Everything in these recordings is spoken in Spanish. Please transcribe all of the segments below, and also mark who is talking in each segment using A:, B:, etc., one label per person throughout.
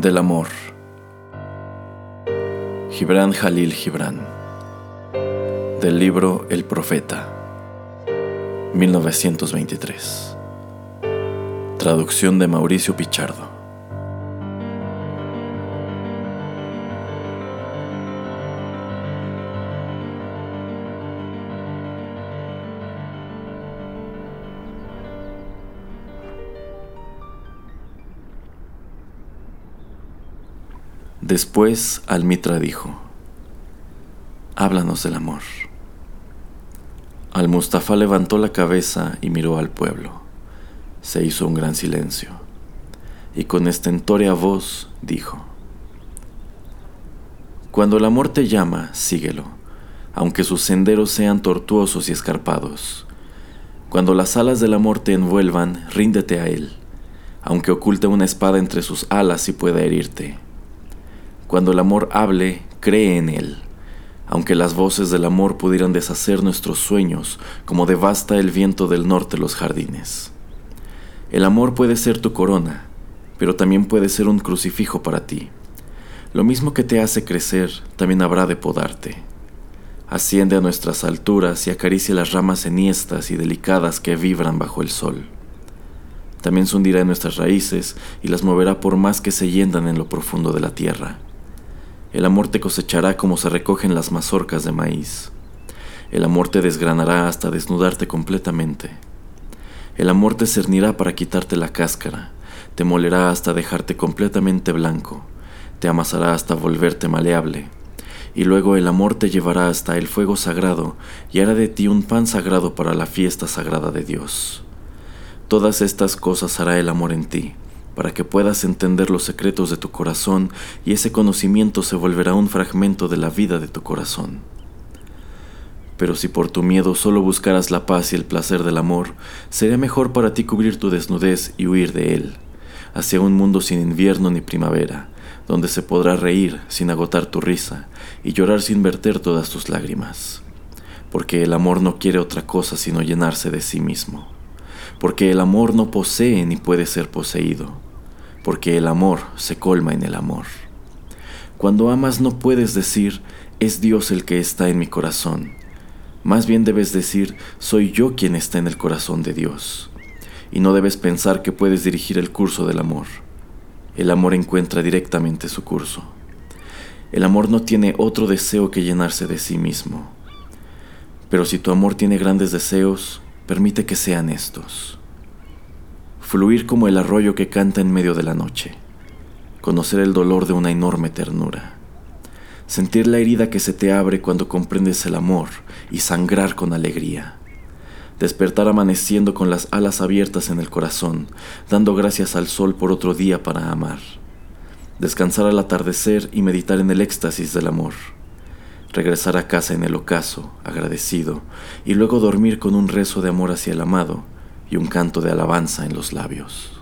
A: Del amor. Gibran Jalil Gibran. Del libro El Profeta. 1923. Traducción de Mauricio Pichardo. Después Almitra dijo, Háblanos del amor. Al-Mustafa levantó la cabeza y miró al pueblo. Se hizo un gran silencio, y con estentórea voz dijo, Cuando el amor te llama, síguelo, aunque sus senderos sean tortuosos y escarpados. Cuando las alas del amor te envuelvan, ríndete a él, aunque oculte una espada entre sus alas y pueda herirte cuando el amor hable, cree en él. Aunque las voces del amor pudieran deshacer nuestros sueños, como devasta el viento del norte los jardines. El amor puede ser tu corona, pero también puede ser un crucifijo para ti. Lo mismo que te hace crecer, también habrá de podarte. Asciende a nuestras alturas y acaricia las ramas enhiestas y delicadas que vibran bajo el sol. También se hundirá en nuestras raíces y las moverá por más que se yendan en lo profundo de la tierra. El amor te cosechará como se recogen las mazorcas de maíz. El amor te desgranará hasta desnudarte completamente. El amor te cernirá para quitarte la cáscara, te molerá hasta dejarte completamente blanco, te amasará hasta volverte maleable, y luego el amor te llevará hasta el fuego sagrado y hará de ti un pan sagrado para la fiesta sagrada de Dios. Todas estas cosas hará el amor en ti, para que puedas entender los secretos de tu corazón y ese conocimiento se volverá un fragmento de la vida de tu corazón. Pero si por tu miedo solo buscaras la paz y el placer del amor, sería mejor para ti cubrir tu desnudez y huir de él, hacia un mundo sin invierno ni primavera, donde se podrá reír sin agotar tu risa y llorar sin verter todas tus lágrimas. Porque el amor no quiere otra cosa sino llenarse de sí mismo porque el amor no posee ni puede ser poseído, porque el amor se colma en el amor. Cuando amas no puedes decir, es Dios el que está en mi corazón. Más bien debes decir, soy yo quien está en el corazón de Dios. Y no debes pensar que puedes dirigir el curso del amor. El amor encuentra directamente su curso. El amor no tiene otro deseo que llenarse de sí mismo. Pero si tu amor tiene grandes deseos, permite que sean estos. Fluir como el arroyo que canta en medio de la noche. Conocer el dolor de una enorme ternura. Sentir la herida que se te abre cuando comprendes el amor y sangrar con alegría. Despertar amaneciendo con las alas abiertas en el corazón, dando gracias al sol por otro día para amar. Descansar al atardecer y meditar en el éxtasis del amor regresar a casa en el ocaso, agradecido, y luego dormir con un rezo de amor hacia el amado y un canto de alabanza en los labios.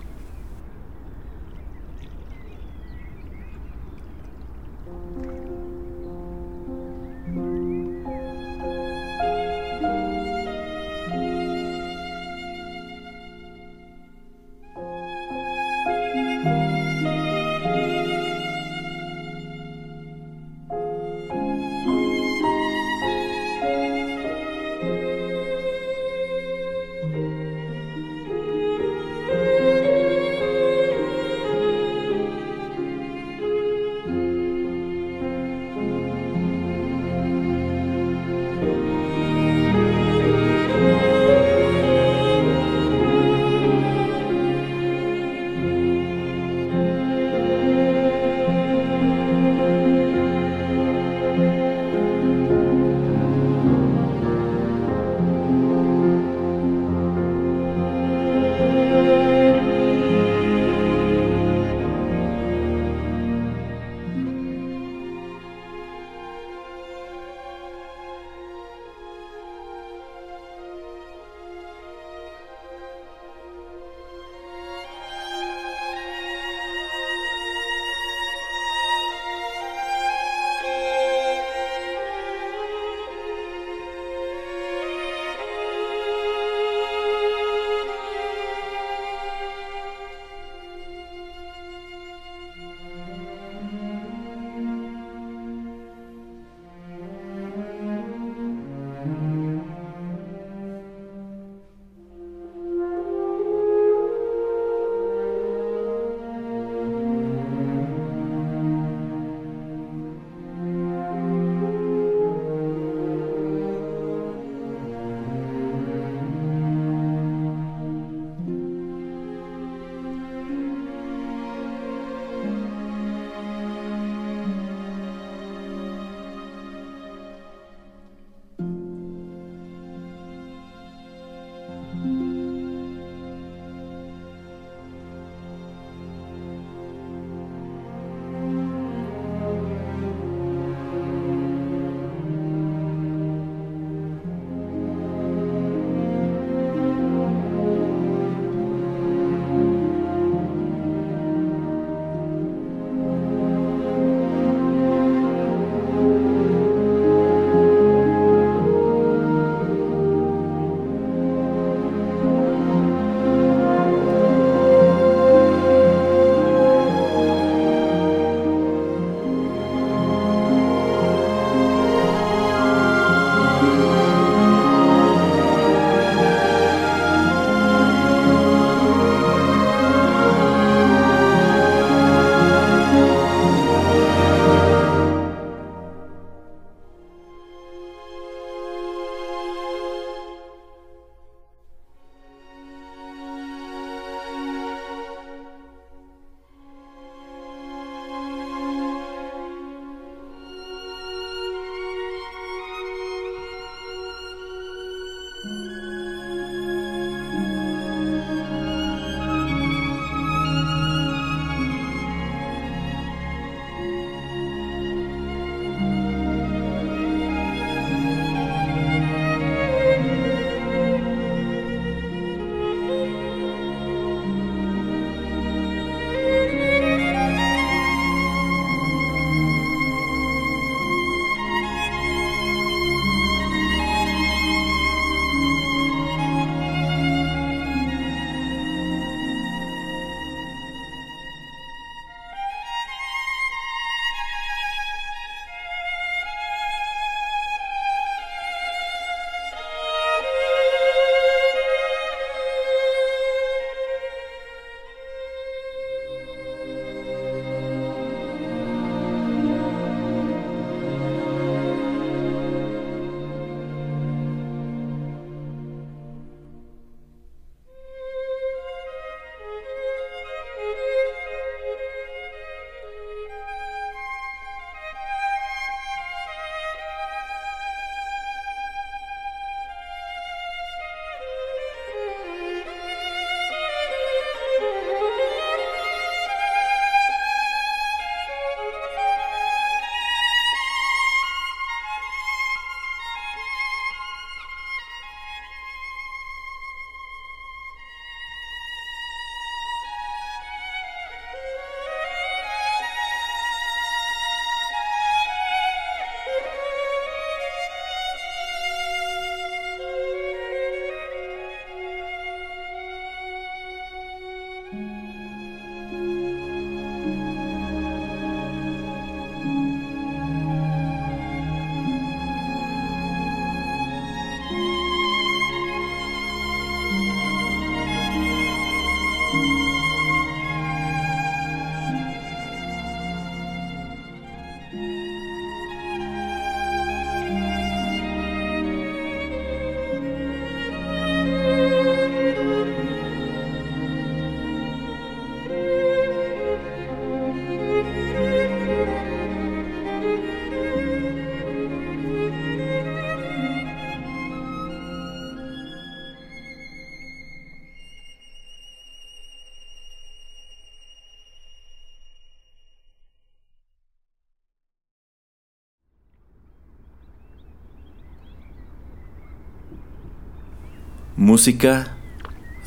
A: Música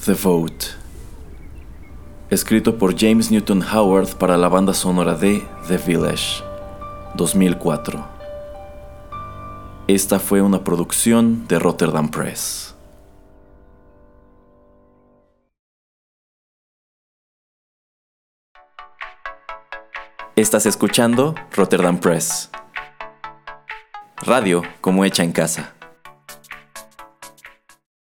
A: The Vote. Escrito por James Newton Howard para la banda sonora de The Village, 2004. Esta fue una producción de Rotterdam Press. Estás escuchando Rotterdam Press. Radio como hecha en casa.